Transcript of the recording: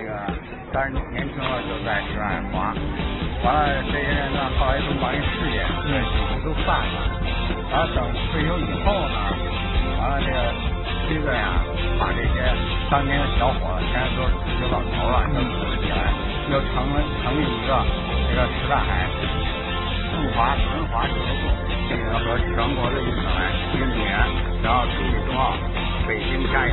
这个但是年轻了就在室外滑。完了，这些人呢，后来都把这事业这几乎都散了。完了，等退休以后呢，完了这个妻子呀，把这些当年的小伙子，现在都是退休老头了，弄组织起来，又成了成立一个这个石大海速滑轮滑俱乐部，进行和全国的运动员、运动员，然后助力冬奥北京加油！